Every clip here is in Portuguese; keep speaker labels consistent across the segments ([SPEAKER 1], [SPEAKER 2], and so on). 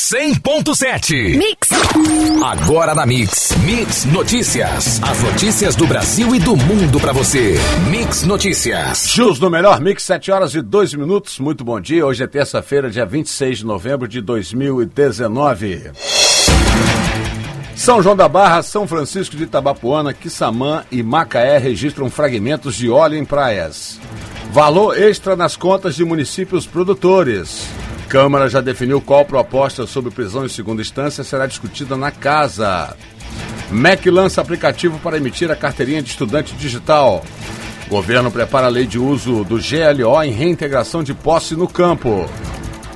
[SPEAKER 1] 100.7.
[SPEAKER 2] Mix.
[SPEAKER 1] Agora na Mix. Mix Notícias. As notícias do Brasil e do mundo pra você. Mix Notícias.
[SPEAKER 3] Chus no melhor Mix, 7 horas e 2 minutos. Muito bom dia. Hoje é terça-feira, dia 26 de novembro de 2019. São João da Barra, São Francisco de Itabapuana, Quissamã e Macaé registram fragmentos de óleo em praias. Valor extra nas contas de municípios produtores. Câmara já definiu qual proposta sobre prisão em segunda instância será discutida na casa. MEC lança aplicativo para emitir a carteirinha de estudante digital. Governo prepara a lei de uso do GLO em reintegração de posse no campo.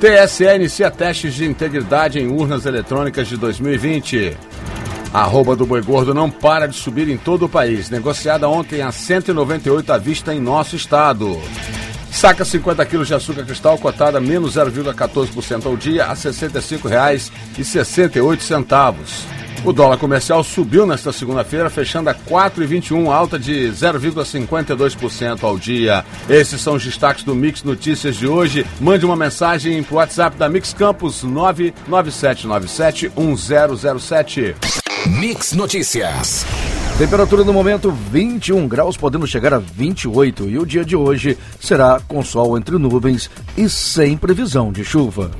[SPEAKER 3] TSE inicia testes de integridade em urnas eletrônicas de 2020. A arroba do boi gordo não para de subir em todo o país. Negociada ontem a 198 à vista em nosso estado. Saca 50 quilos de açúcar cristal cotada menos 0,14% ao dia a R$ 65,68. O dólar comercial subiu nesta segunda-feira, fechando a 4,21, alta de 0,52% ao dia. Esses são os destaques do Mix Notícias de hoje. Mande uma mensagem para o WhatsApp da Mix Campus 997971007.
[SPEAKER 1] Mix Notícias.
[SPEAKER 4] Temperatura no momento 21 graus, podendo chegar a 28. E o dia de hoje será com sol entre nuvens e sem previsão de chuva.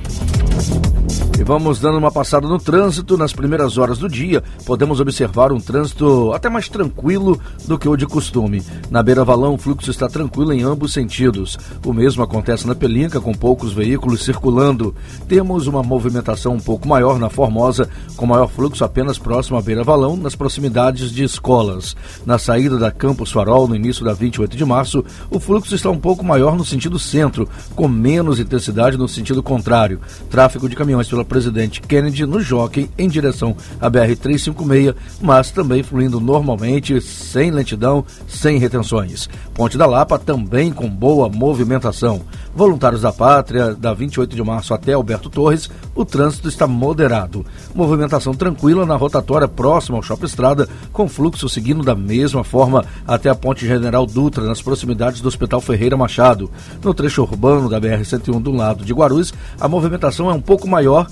[SPEAKER 4] E vamos dando uma passada no trânsito. Nas primeiras horas do dia, podemos observar um trânsito até mais tranquilo do que o de costume. Na Beira Valão, o fluxo está tranquilo em ambos sentidos. O mesmo acontece na Pelinca, com poucos veículos circulando. Temos uma movimentação um pouco maior na Formosa, com maior fluxo apenas próximo à Beira Valão, nas proximidades de escolas. Na saída da Campus Farol, no início da 28 de março, o fluxo está um pouco maior no sentido centro, com menos intensidade no sentido contrário. Tráfego de caminhões pela Presidente Kennedy no Jockey em direção à BR-356, mas também fluindo normalmente, sem lentidão, sem retenções. Ponte da Lapa também com boa movimentação. Voluntários da Pátria, da 28 de março até Alberto Torres, o trânsito está moderado. Movimentação tranquila na rotatória próxima ao Shopping Estrada, com fluxo seguindo da mesma forma até a Ponte General Dutra, nas proximidades do Hospital Ferreira Machado. No trecho urbano da BR-101 do lado de Guarulhos, a movimentação é um pouco maior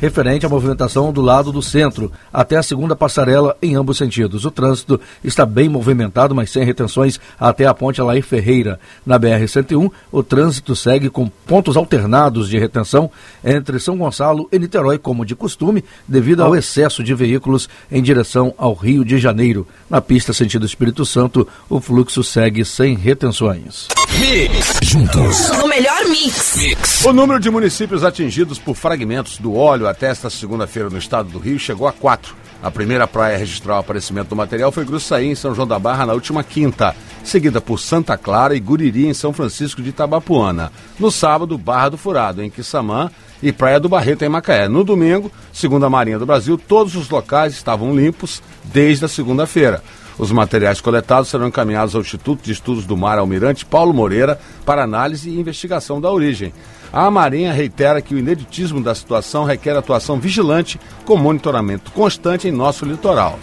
[SPEAKER 4] referente à movimentação do lado do centro, até a segunda passarela em ambos sentidos. O trânsito está bem movimentado, mas sem retenções até a ponte Alair Ferreira. Na BR-101, o trânsito segue com pontos alternados de retenção entre São Gonçalo e Niterói, como de costume, devido ao excesso de veículos em direção ao Rio de Janeiro. Na pista sentido Espírito Santo, o fluxo segue sem retenções.
[SPEAKER 1] Mix. Juntos.
[SPEAKER 2] No melhor mix.
[SPEAKER 1] Mix.
[SPEAKER 3] O número de municípios atingidos por fragmentos do óleo até esta segunda-feira no estado do Rio chegou a quatro. A primeira praia a registrar o aparecimento do material foi Gruçaí, em São João da Barra, na última quinta, seguida por Santa Clara e Guriri, em São Francisco de Itabapuana. No sábado, Barra do Furado, em Quissamã, e Praia do Barreto, em Macaé. No domingo, segundo a Marinha do Brasil, todos os locais estavam limpos desde a segunda-feira. Os materiais coletados serão encaminhados ao Instituto de Estudos do Mar Almirante Paulo Moreira para análise e investigação da origem. A Marinha reitera que o ineditismo da situação requer atuação vigilante com monitoramento constante em nosso litoral.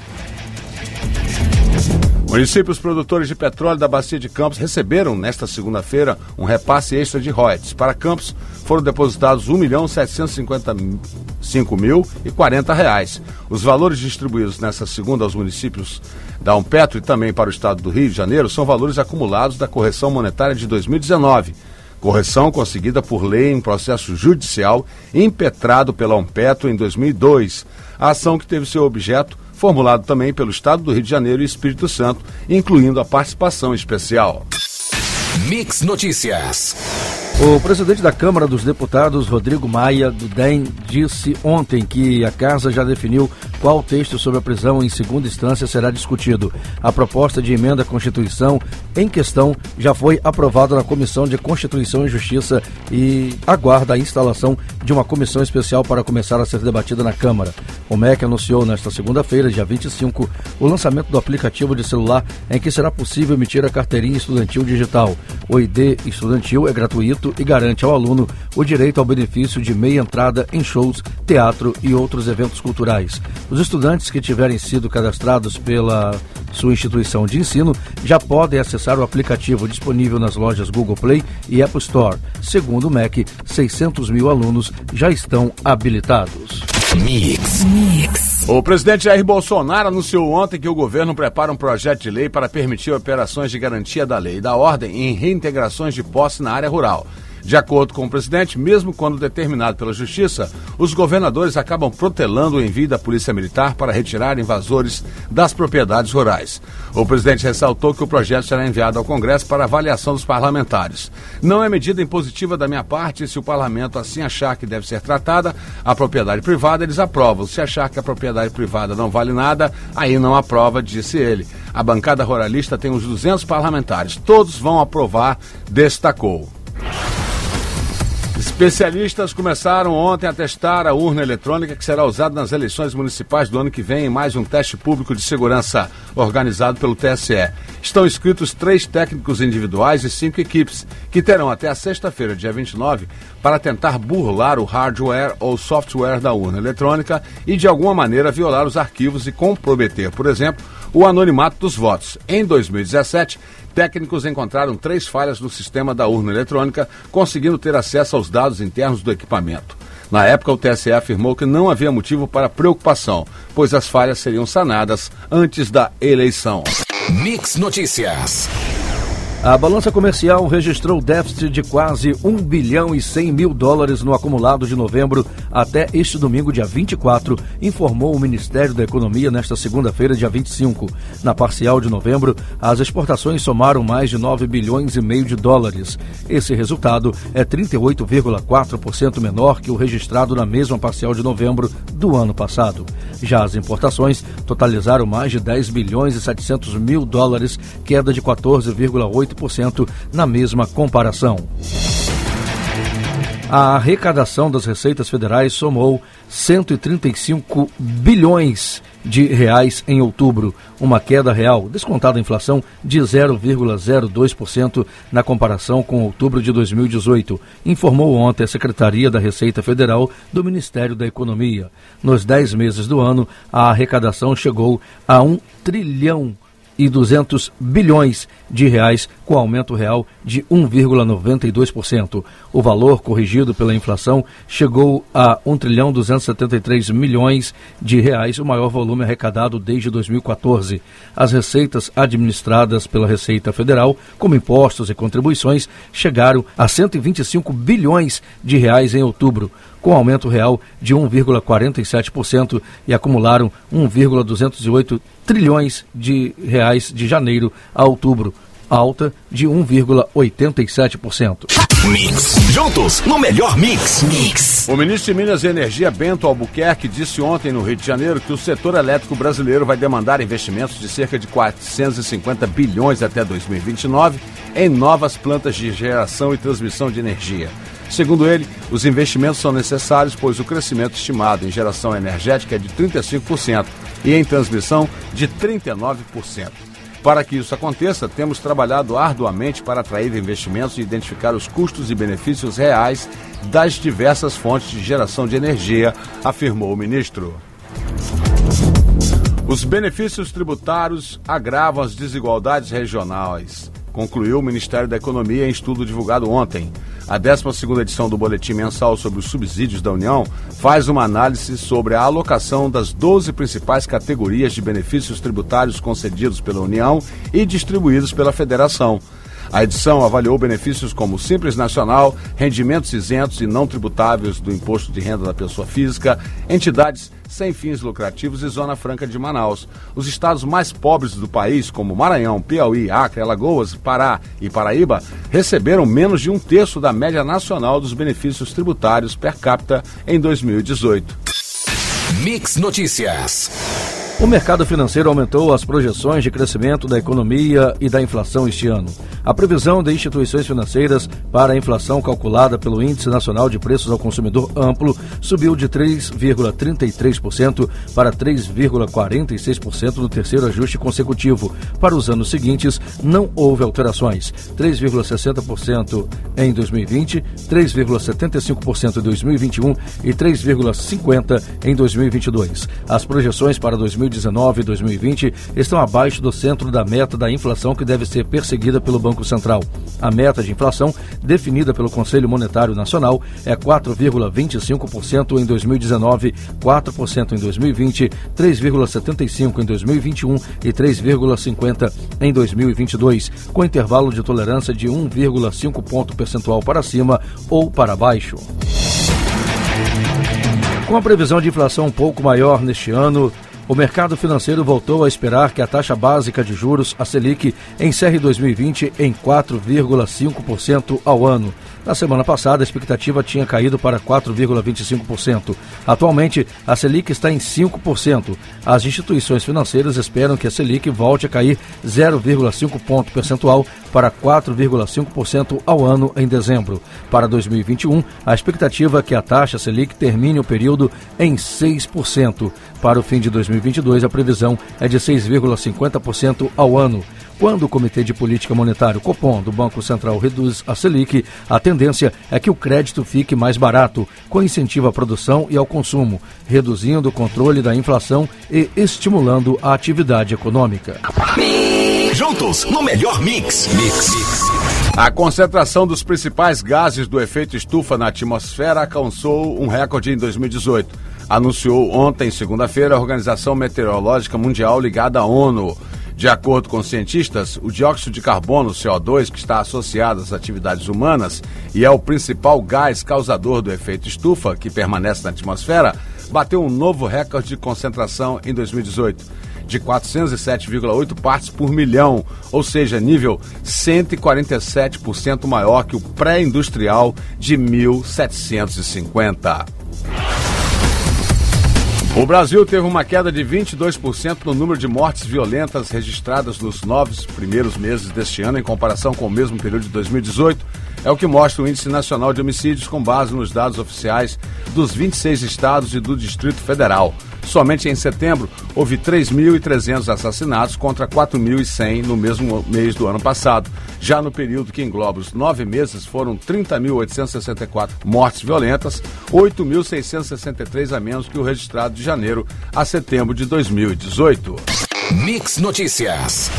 [SPEAKER 3] Municípios produtores de petróleo da Bacia de Campos receberam, nesta segunda-feira, um repasse extra de royalties. Para Campos, foram depositados 1.755.040 reais. Os valores distribuídos nesta segunda aos municípios da Umpetro e também para o estado do Rio de Janeiro são valores acumulados da correção monetária de 2019. Correção conseguida por lei em processo judicial impetrado pela Umpetro em 2002. A ação que teve seu objeto formulado também pelo Estado do Rio de Janeiro e Espírito Santo, incluindo a participação especial.
[SPEAKER 1] Mix Notícias.
[SPEAKER 4] O presidente da Câmara dos Deputados, Rodrigo Maia, do DEM, disse ontem que a Casa já definiu qual texto sobre a prisão em segunda instância será discutido. A proposta de emenda à Constituição em questão já foi aprovada na Comissão de Constituição e Justiça e aguarda a instalação de uma comissão especial para começar a ser debatida na Câmara. O MEC anunciou nesta segunda-feira, dia 25, o lançamento do aplicativo de celular em que será possível emitir a carteirinha estudantil digital. O ID estudantil é gratuito e garante ao aluno o direito ao benefício de meia entrada em shows, teatro e outros eventos culturais. Os estudantes que tiverem sido cadastrados pela sua instituição de ensino já podem acessar o aplicativo disponível nas lojas Google Play e Apple Store. Segundo o MEC, 600 mil alunos já estão habilitados.
[SPEAKER 3] Mix. Mix. O presidente Jair Bolsonaro anunciou ontem que o governo prepara um projeto de lei para permitir operações de garantia da lei e da ordem em reintegrações de posse na área rural. De acordo com o presidente, mesmo quando determinado pela Justiça, os governadores acabam protelando o envio da Polícia Militar para retirar invasores das propriedades rurais. O presidente ressaltou que o projeto será enviado ao Congresso para avaliação dos parlamentares. Não é medida impositiva da minha parte, se o parlamento assim achar que deve ser tratada a propriedade privada, eles aprovam. Se achar que a propriedade privada não vale nada, aí não aprova, disse ele. A bancada ruralista tem uns 200 parlamentares, todos vão aprovar, destacou. Especialistas começaram ontem a testar a urna eletrônica que será usada nas eleições municipais do ano que vem em mais um teste público de segurança organizado pelo TSE. Estão inscritos três técnicos individuais e cinco equipes, que terão até a sexta-feira, dia 29, para tentar burlar o hardware ou software da urna eletrônica e, de alguma maneira, violar os arquivos e comprometer, por exemplo, o anonimato dos votos. Em 2017, Técnicos encontraram três falhas no sistema da urna eletrônica, conseguindo ter acesso aos dados internos do equipamento. Na época, o TSE afirmou que não havia motivo para preocupação, pois as falhas seriam sanadas antes da eleição.
[SPEAKER 1] Mix Notícias.
[SPEAKER 4] A balança comercial registrou déficit de quase 1 bilhão e 100 mil dólares no acumulado de novembro até este domingo, dia 24, informou o Ministério da Economia nesta segunda-feira, dia 25. Na parcial de novembro, as exportações somaram mais de 9 bilhões e meio de dólares. Esse resultado é 38,4% menor que o registrado na mesma parcial de novembro do ano passado. Já as importações totalizaram mais de 10 bilhões e 700 mil dólares, queda de 14,8% na mesma comparação. A arrecadação das receitas federais somou 135 bilhões de reais em outubro, uma queda real, descontada a inflação, de 0,02% na comparação com outubro de 2018, informou ontem a Secretaria da Receita Federal do Ministério da Economia. Nos 10 meses do ano, a arrecadação chegou a 1 trilhão e 200 bilhões de reais, com aumento real de 1,92%. O valor corrigido pela inflação chegou a 1 trilhão 273 milhões de reais, o maior volume arrecadado desde 2014. As receitas administradas pela Receita Federal, como impostos e contribuições, chegaram a 125 bilhões de reais em outubro, com aumento real de 1,47% e acumularam 1,208 trilhões de reais de janeiro a outubro, alta de 1,87%.
[SPEAKER 1] Mix. Juntos no melhor mix. Mix.
[SPEAKER 3] O ministro de Minas e Energia, Bento Albuquerque, disse ontem no Rio de Janeiro que o setor elétrico brasileiro vai demandar investimentos de cerca de 450 bilhões até 2029 em novas plantas de geração e transmissão de energia. Segundo ele, os investimentos são necessários, pois o crescimento estimado em geração energética é de 35% e em transmissão de 39%. Para que isso aconteça, temos trabalhado arduamente para atrair investimentos e identificar os custos e benefícios reais das diversas fontes de geração de energia, afirmou o ministro. Os benefícios tributários agravam as desigualdades regionais, concluiu o Ministério da Economia em estudo divulgado ontem. A 12 edição do Boletim Mensal sobre os Subsídios da União faz uma análise sobre a alocação das 12 principais categorias de benefícios tributários concedidos pela União e distribuídos pela Federação. A edição avaliou benefícios como Simples Nacional, rendimentos isentos e não tributáveis do imposto de renda da pessoa física, entidades sem fins lucrativos e Zona Franca de Manaus. Os estados mais pobres do país, como Maranhão, Piauí, Acre, Alagoas, Pará e Paraíba, receberam menos de um terço da média nacional dos benefícios tributários per capita em 2018.
[SPEAKER 1] Mix Notícias.
[SPEAKER 4] O mercado financeiro aumentou as projeções de crescimento da economia e da inflação este ano. A previsão de instituições financeiras para a inflação calculada pelo Índice Nacional de Preços ao Consumidor Amplo subiu de 3,33% para 3,46% no terceiro ajuste consecutivo. Para os anos seguintes, não houve alterações: 3,60% em 2020, 3,75% em 2021 e 3,50% em 2022. As projeções para 2022 2019 e 2020 estão abaixo do centro da meta da inflação que deve ser perseguida pelo Banco Central. A meta de inflação, definida pelo Conselho Monetário Nacional, é 4,25% em 2019, 4% em 2020, 3,75% em 2021 e 3,50% em 2022, com intervalo de tolerância de 1,5 ponto percentual para cima ou para baixo. Com a previsão de inflação um pouco maior neste ano, o mercado financeiro voltou a esperar que a taxa básica de juros, a Selic, encerre 2020 em 4,5% ao ano. Na semana passada, a expectativa tinha caído para 4,25%. Atualmente, a Selic está em 5%. As instituições financeiras esperam que a Selic volte a cair 0,5 ponto percentual para 4,5% ao ano em dezembro. Para 2021, a expectativa é que a taxa Selic termine o período em 6%. Para o fim de 2022, a previsão é de 6,50% ao ano. Quando o Comitê de Política Monetária, Copom, do Banco Central reduz a Selic, a tendência é que o crédito fique mais barato, com incentivo à produção e ao consumo, reduzindo o controle da inflação e estimulando a atividade econômica.
[SPEAKER 1] Juntos no melhor mix. Mix.
[SPEAKER 3] A concentração dos principais gases do efeito estufa na atmosfera alcançou um recorde em 2018. Anunciou ontem, segunda-feira, a Organização Meteorológica Mundial ligada à ONU. De acordo com cientistas, o dióxido de carbono, CO2, que está associado às atividades humanas e é o principal gás causador do efeito estufa que permanece na atmosfera, bateu um novo recorde de concentração em 2018 de 407,8 partes por milhão, ou seja, nível 147% maior que o pré-industrial de 1750. O Brasil teve uma queda de 22% no número de mortes violentas registradas nos nove primeiros meses deste ano, em comparação com o mesmo período de 2018. É o que mostra o Índice Nacional de Homicídios com base nos dados oficiais dos 26 estados e do Distrito Federal. Somente em setembro, houve 3.300 assassinatos contra 4.100 no mesmo mês do ano passado. Já no período que engloba os nove meses, foram 30.864 mortes violentas, 8.663 a menos que o registrado de janeiro a setembro de 2018.
[SPEAKER 1] Mix Notícias.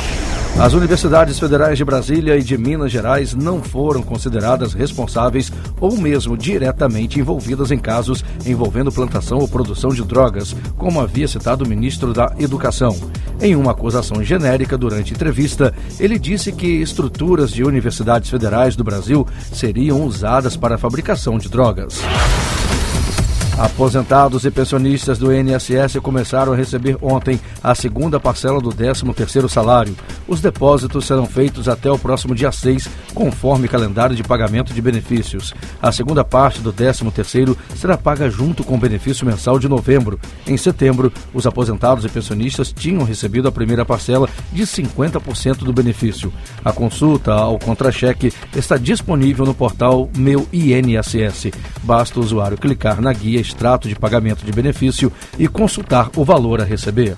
[SPEAKER 4] As universidades federais de Brasília e de Minas Gerais não foram consideradas responsáveis ou mesmo diretamente envolvidas em casos envolvendo plantação ou produção de drogas, como havia citado o ministro da Educação. Em uma acusação genérica durante entrevista, ele disse que estruturas de universidades federais do Brasil seriam usadas para a fabricação de drogas. Aposentados e pensionistas do INSS começaram a receber ontem a segunda parcela do 13º salário. Os depósitos serão feitos até o próximo dia 6, conforme calendário de pagamento de benefícios. A segunda parte do 13º será paga junto com o benefício mensal de novembro. Em setembro, os aposentados e pensionistas tinham recebido a primeira parcela de 50% do benefício. A consulta ao contra-cheque está disponível no portal Meu INSS. Basta o usuário clicar na guia extrato de pagamento de benefício e consultar o valor a receber.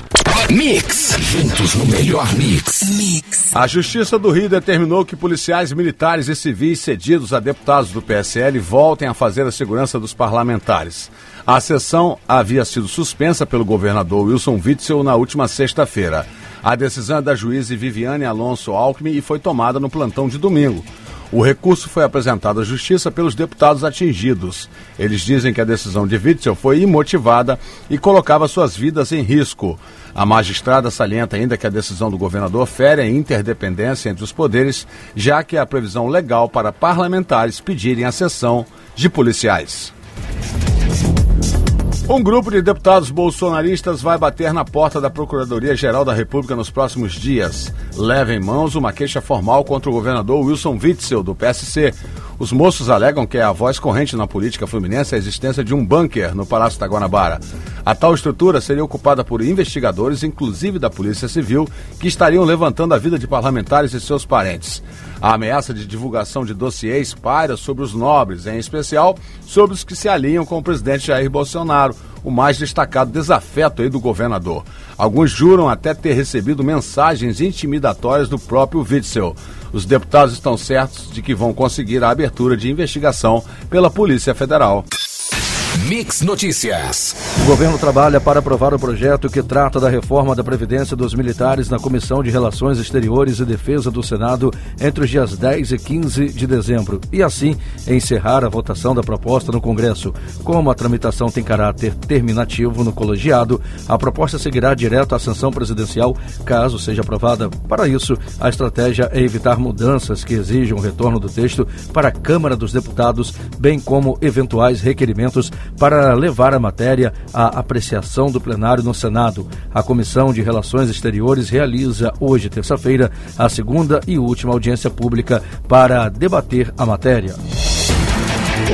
[SPEAKER 1] Mix. Juntos no melhor mix. Mix.
[SPEAKER 3] A Justiça do Rio determinou que policiais militares e civis cedidos a deputados do PSL voltem a fazer a segurança dos parlamentares. A sessão havia sido suspensa pelo governador Wilson Witzel na última sexta-feira. A decisão é da juíza Viviane Alonso Alckmin e foi tomada no plantão de domingo. O recurso foi apresentado à Justiça pelos deputados atingidos. Eles dizem que a decisão de Witzel foi imotivada e colocava suas vidas em risco. A magistrada salienta ainda que a decisão do governador fere a interdependência entre os poderes, já que há previsão legal para parlamentares pedirem a cessão de policiais. Um grupo de deputados bolsonaristas vai bater na porta da Procuradoria-Geral da República nos próximos dias. Leva em mãos uma queixa formal contra o governador Wilson Witzel, do PSC. Os moços alegam que é a voz corrente na política fluminense a existência de um bunker no Palácio da Guanabara. A tal estrutura seria ocupada por investigadores, inclusive da Polícia Civil, que estariam levantando a vida de parlamentares e seus parentes. A ameaça de divulgação de dossiês paira sobre os nobres, em especial sobre os que se alinham com o presidente Jair Bolsonaro, o mais destacado desafeto aí do governador. Alguns juram até ter recebido mensagens intimidatórias do próprio Witzel. Os deputados estão certos de que vão conseguir a abertura de investigação pela Polícia Federal.
[SPEAKER 1] Mix Notícias.
[SPEAKER 4] O governo trabalha para aprovar o projeto que trata da reforma da Previdência dos Militares na Comissão de Relações Exteriores e Defesa do Senado entre os dias 10 e 15 de dezembro e, assim, encerrar a votação da proposta no Congresso. Como a tramitação tem caráter terminativo no colegiado, a proposta seguirá direto à sanção presidencial, caso seja aprovada. Para isso, a estratégia é evitar mudanças que exijam o retorno do texto para a Câmara dos Deputados, bem como eventuais requerimentos para levar a matéria à apreciação do plenário no Senado. A Comissão de Relações Exteriores realiza hoje, terça-feira, a segunda e última audiência pública para debater a matéria.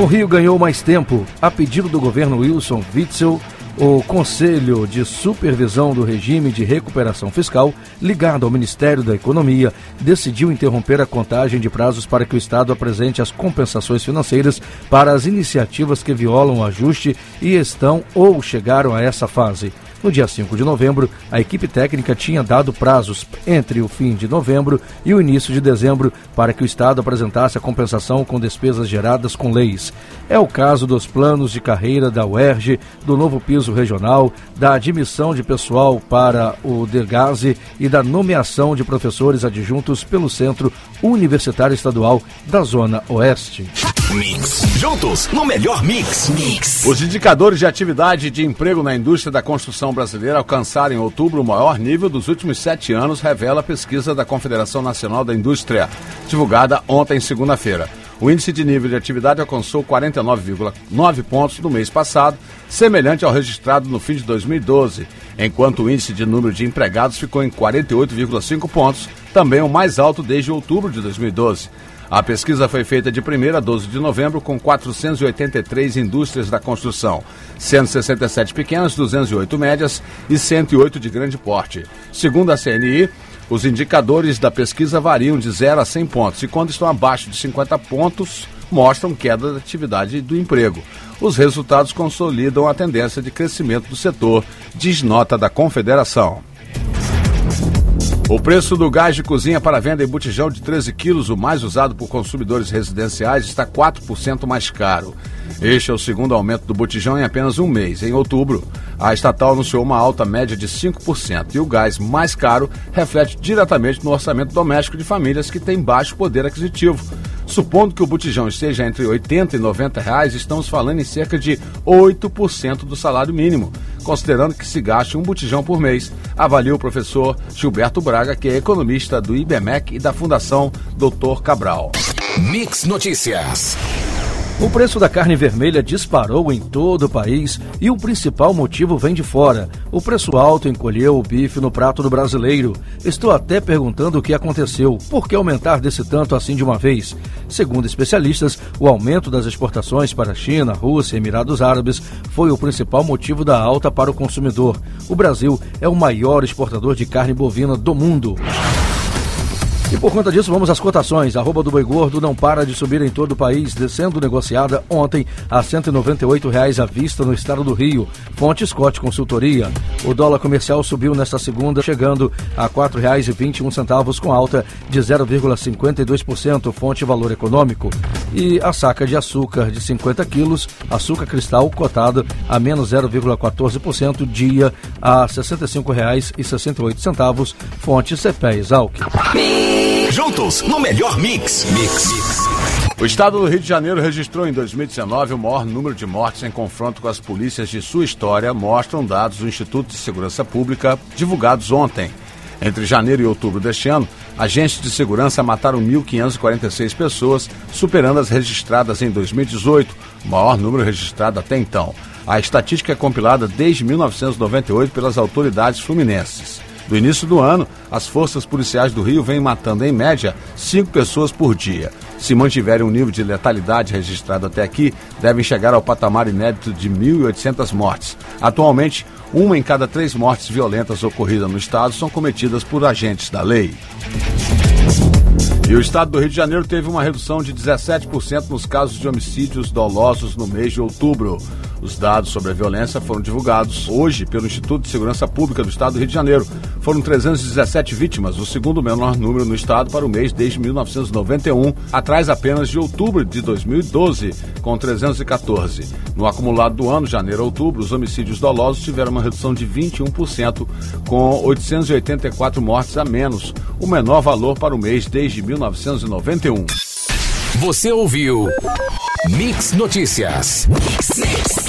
[SPEAKER 4] O Rio ganhou mais tempo. A pedido do governo Wilson Witzel, o Conselho de Supervisão do Regime de Recuperação Fiscal, ligado ao Ministério da Economia, decidiu interromper a contagem de prazos para que o Estado apresente as compensações financeiras para as iniciativas que violam o ajuste e estão ou chegaram a essa fase. No dia 5 de novembro, a equipe técnica tinha dado prazos entre o fim de novembro e o início de dezembro para que o Estado apresentasse a compensação com despesas geradas com leis. É o caso dos planos de carreira da UERJ, do novo piso regional, da admissão de pessoal para o DEGASE e da nomeação de professores adjuntos pelo Centro Universitário Estadual da Zona Oeste.
[SPEAKER 1] Mix. Juntos no melhor mix. Mix.
[SPEAKER 3] Os indicadores de atividade de emprego na indústria da construção brasileira alcançaram em outubro o maior nível dos últimos sete anos, revela a pesquisa da Confederação Nacional da Indústria, divulgada ontem, segunda-feira. O índice de nível de atividade alcançou 49,9 pontos no mês passado, semelhante ao registrado no fim de 2012, enquanto o índice de número de empregados ficou em 48,5 pontos, também o mais alto desde outubro de 2012. A pesquisa foi feita de 1 a 12 de novembro com 483 indústrias da construção, 167 pequenas, 208 médias e 108 de grande porte. Segundo a CNI, os indicadores da pesquisa variam de 0 a 100 pontos e, quando estão abaixo de 50 pontos, mostram queda da atividade do emprego. Os resultados consolidam a tendência de crescimento do setor, diz nota da Confederação. O preço do gás de cozinha para venda em botijão de 13 quilos, o mais usado por consumidores residenciais, está 4% mais caro. Este é o segundo aumento do botijão em apenas um mês. Em outubro, a estatal anunciou uma alta média de 5% e o gás mais caro reflete diretamente no orçamento doméstico de famílias que têm baixo poder aquisitivo. Supondo que o botijão esteja entre 80 e 90 reais, estamos falando em cerca de 8% do salário mínimo, considerando que se gaste um botijão por mês, avalia o professor Gilberto Braga, que é economista do IBMEC e da Fundação Doutor Cabral.
[SPEAKER 1] Mix Notícias.
[SPEAKER 4] O preço da carne vermelha disparou em todo o país e o principal motivo vem de fora. O preço alto encolheu o bife no prato do brasileiro. Estou até perguntando o que aconteceu. Por que aumentar desse tanto assim de uma vez? Segundo especialistas, o aumento das exportações para a China, Rússia e Emirados Árabes foi o principal motivo da alta para o consumidor. O Brasil é o maior exportador de carne bovina do mundo. E por conta disso, vamos às cotações. A arroba do boi gordo não para de subir em todo o país, descendo negociada ontem a 198 reais à vista no estado do Rio. Fonte Scott Consultoria. O dólar comercial subiu nesta segunda, chegando a R$ 4,21 com alta de 0,52%, fonte Valor Econômico. E a saca de açúcar de 50 quilos, açúcar cristal cotado a menos 0,14%, dia a R$ 65,68, fonte CPE Exalc.
[SPEAKER 1] Juntos no melhor mix. Mix.
[SPEAKER 3] O estado do Rio de Janeiro registrou em 2019 o maior número de mortes em confronto com as polícias de sua história, mostram dados do Instituto de Segurança Pública divulgados ontem. Entre janeiro e outubro deste ano, agentes de segurança mataram 1.546 pessoas, superando as registradas em 2018, o maior número registrado até então. A estatística é compilada desde 1998 pelas autoridades fluminenses. Do início do ano, as forças policiais do Rio vêm matando, em média, cinco pessoas por dia. Se mantiverem um nível de letalidade registrado até aqui, devem chegar ao patamar inédito de 1.800 mortes. Atualmente, uma em cada três mortes violentas ocorridas no estado são cometidas por agentes da lei. E o estado do Rio de Janeiro teve uma redução de 17% nos casos de homicídios dolosos no mês de outubro. Os dados sobre a violência foram divulgados hoje pelo Instituto de Segurança Pública do Estado do Rio de Janeiro. Foram 317 vítimas, o segundo menor número no estado para o mês desde 1991, atrás apenas de outubro de 2012, com 314. No acumulado do ano, janeiro a outubro, os homicídios dolosos tiveram uma redução de 21%, com 884 mortes a menos, o menor valor para o mês desde 1991.
[SPEAKER 1] Você ouviu Mix Notícias. Mix, mix.